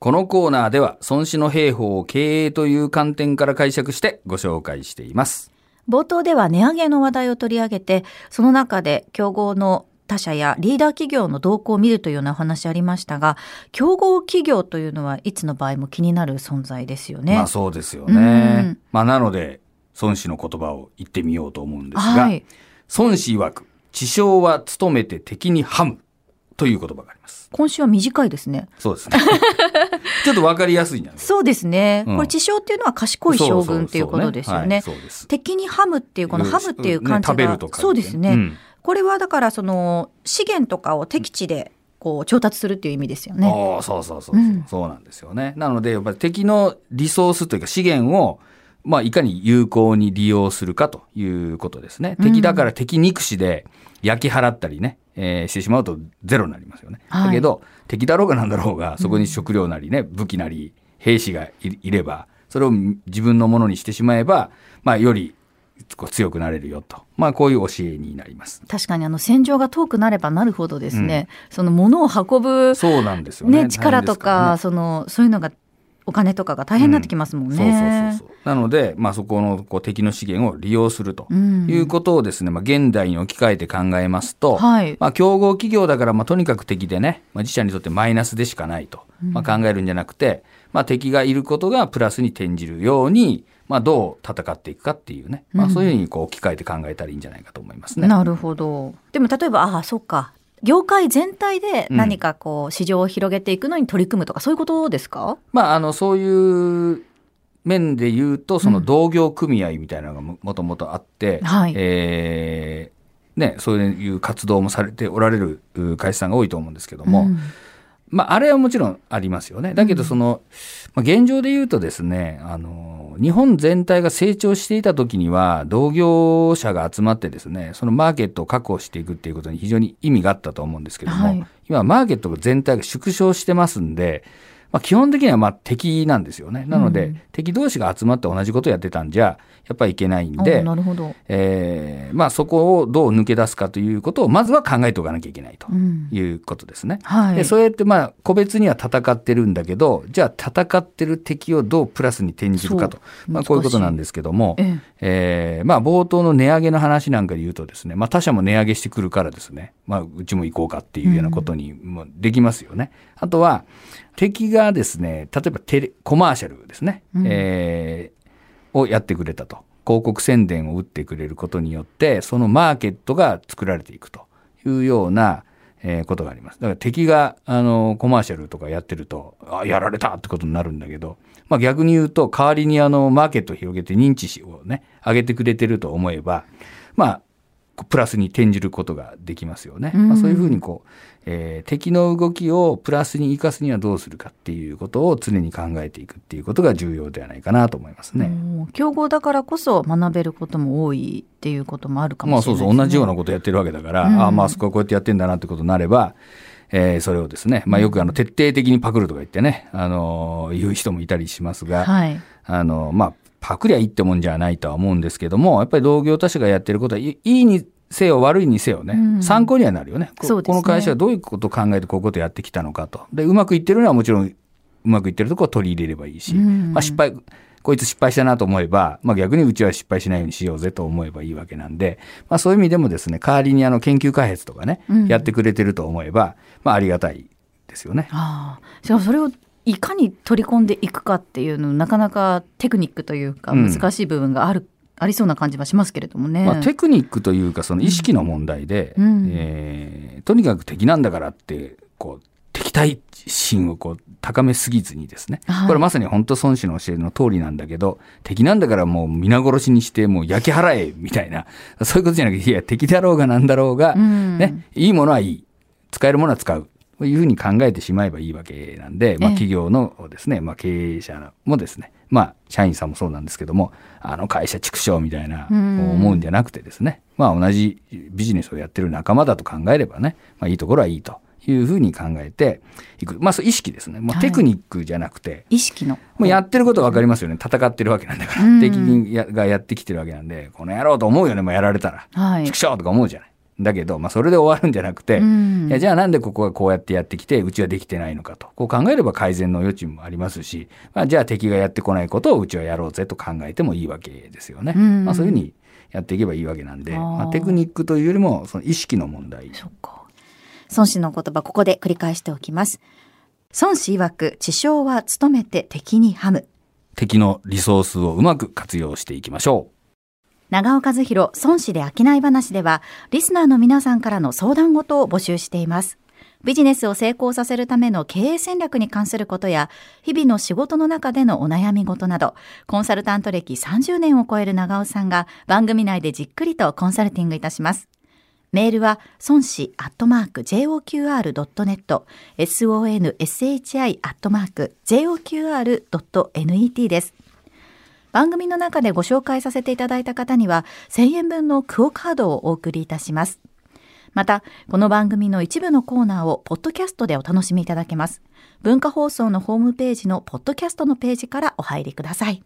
このコーナーでは孫子の兵法を経営という観点から解釈してご紹介しています。冒頭では値上げの話題を取り上げて、その中で競合の他社やリーダー企業の動向を見るというようなお話ありましたが、競合企業というのはいつの場合も気になる存在ですよね。まあそうですようんね。まあなので、孫子の言葉を言ってみようと思うんですが、はい。孫子曰く、知将は努めて敵にハムという言葉があります。今週は短いですね。そうですね。ちょっとわかりやすいんじゃないそうですね。うんこれ知将っていうのは賢い将軍っていうことですよね。敵にハムっていうこのハムっていう漢字が、そうですね、んこれはだからその資源とかを敵地でこう調達するっていう意味ですよね。ああそうそうそうそう、うんそうなんですよね。なのでやっぱり敵のリソースというか資源をまあいかに有効に利用するかということですね。敵だから敵憎しで焼き払ったりね、えーしてしまうとゼロになりますよね。はいだけど敵だろうがなんだろうがそこに食料なりね武器なり兵士がいいればそれを自分のものにしてしまえばまあよりこう強くなれるよとまあこういう教えになります。確かにあの戦場が遠くなればなるほどですね、その物を運ぶ、そうなんですよね。ね、力と大変ですらねか、その、そういうのが、お金とかが大変になってきますもんね。なので、まあ、そこのこう敵の資源を利用するとうんいうことをですね、まあ、現代に置き換えて考えますと、はいまあ、競合企業だから、まあ、とにかく敵でね、まあ、自社にとってマイナスでしかないと、まあ、考えるんじゃなくて、まあ、敵がいることがプラスに転じるように、まあ、どう戦っていくかっていうね、まあ、そういうふうにこう置き換えて考えたらいいんじゃないかと思いますね。なるほど。でも例えば、ああ、そうか。業界全体で何かこう、市場を広げていくのに取り組むとか、そういうことですか？まあ、あの、そういう面で言うと、その同業組合みたいなのがももともとあって、はい。えーね、そういう活動もされておられるう会社さんが多いと思うんですけども、うん。まあ、あれはもちろんありますよね。だけど、その、まあ、現状で言うとですね、あの、日本全体が成長していた時には、同業者が集まってですね、そのマーケットを確保していくっていうことに非常に意味があったと思うんですけども、はい。今、マーケット全体が縮小してますんで、まあ、基本的にはまあ敵なんですよね。なので、うん敵同士が集まって同じことをやってたんじゃ、やっぱりいけないんおで、なるほど。えーまあ、そこをどう抜け出すかということを、まずは考えておかなきゃいけないとうんいうことですね。はい。でそうやってまあ個別には戦ってるんだけどじゃあ戦ってる敵をどうプラスに転じるかと、まあ、こういうことなんですけども、ええーまあ、冒頭の値上げの話なんかで言うとですね、まあ、他社も値上げしてくるからですね、まあ、うちも行こうかっていうようなことにもできますよね。あとは敵がですね例えばテレコマーシャルですね、うん。えーをやってくれたと。広告宣伝を打ってくれることによってそのマーケットが作られていくと。いうような、えーことがあります。だから敵があのコマーシャルとかやってるとあやられたってことになるんだけど、まあ、逆に言うと代わりにあのマーケットを広げて認知をね上げてくれてると思えばまあプラスに転じることができますよね。うんまあ、そういうふうにこう、えー敵の動きをプラスに生かすにはどうするかっていうことを常に考えていくっていうことが重要ではないかなと思いますえね。競合だからこそ学べることも多いっていうこともあるかまあそうもしれないです、ね。そう同じようなことやってるわけだから、うんああまあそこはこうやってやってんだなってことになれば、えーそれをですね、まあよくあの徹底的にパクるとか言ってね、あのー言う人もいたりしますが、はい。あの、まあ、パクりゃいいってもんじゃないとは思うんですけども、やっぱり同業他社がやってることはいいいにせよ悪いにせよね、うん参考にはなるよねこねこの会社はどういうことを考えてこういうことをやってきたのかと。で、うまくいってるのはもちろんうまくいってるところを取り入れればいいし、うんまあ失敗、こいつ失敗したなと思えば、まあ逆にうちは失敗しないようにしようぜと思えばいいわけなんで、まあそういう意味でもですね、代わりにあの研究開発とかね、うんやってくれてると思えば、まあありがたいですよね。ああ。しかもそれをいかに取り込んでいくかっていうのなかなかテクニックというかうん。難しい部分がある、ありそうな感じはしますけれどもね。まあ、テクニックというかその意識の問題で、うん。えーとにかく敵なんだからってこう敵対心をこう高めすぎずにですね、はい。これまさに本当孫子の教えの通りなんだけど敵なんだからもう皆殺しにしてもう焼き払えみたいなそういうことじゃなくていや敵だろうがなんだろうが、うん。ね、いいものはいい。使えるものは使う。というふうに考えてしまえばいいわけなんで、まあ、ええ企業のですね、まあ、経営者もですね、まあ、社員さんもそうなんですけども、あの会社畜生みたいな、うん思うんじゃなくてですね、まあ、同じビジネスをやってる仲間だと考えればね、まあ、いいところはいいというふうに考えていく。まあ、そう意識ですね。もうはいテクニックじゃなくて、意識の。もうやってることは分かりますよね。戦ってるわけなんだから。うん敵がやってきてるわけなんで、この野郎と思うよね、もうやられたら。はい畜。生とか思うじゃない。だけど、まあ、それで終わるんじゃなくて、うんいやじゃあなんでここがこうやってやってきて、うちはできてないのかと。こう考えれば改善の余地もありますし、まあ、じゃあ敵がやってこないことをうちはやろうぜと考えてもいいわけですよね。うんまあ、そういうふうにやっていけばいいわけなんで、まあ、テクニックというよりも、その意識の問題。そ。孫子の言葉、ここで繰り返しておきます。孫子曰く、知将は努めて敵にハム。敵のリソースをうまく活用していきましょう。長尾和弘孫子で商い話では、リスナーの皆さんからの相談事を募集しています。ビジネスを成功させるための経営戦略に関することや、日々の仕事の中でのお悩み事など、コンサルタント歴30年を超える長尾さんが番組内でじっくりとコンサルティングいたします。メールは、孫子アットマーク JOQR.net、sonshi アットマーク JOQR.net です。番組の中でご紹介させていただいた方には、1000円分のクオカードをお送りいたします。また、この番組の一部のコーナーをポッドキャストでお楽しみいただけます。文化放送のホームページのポッドキャストのページからお入りください。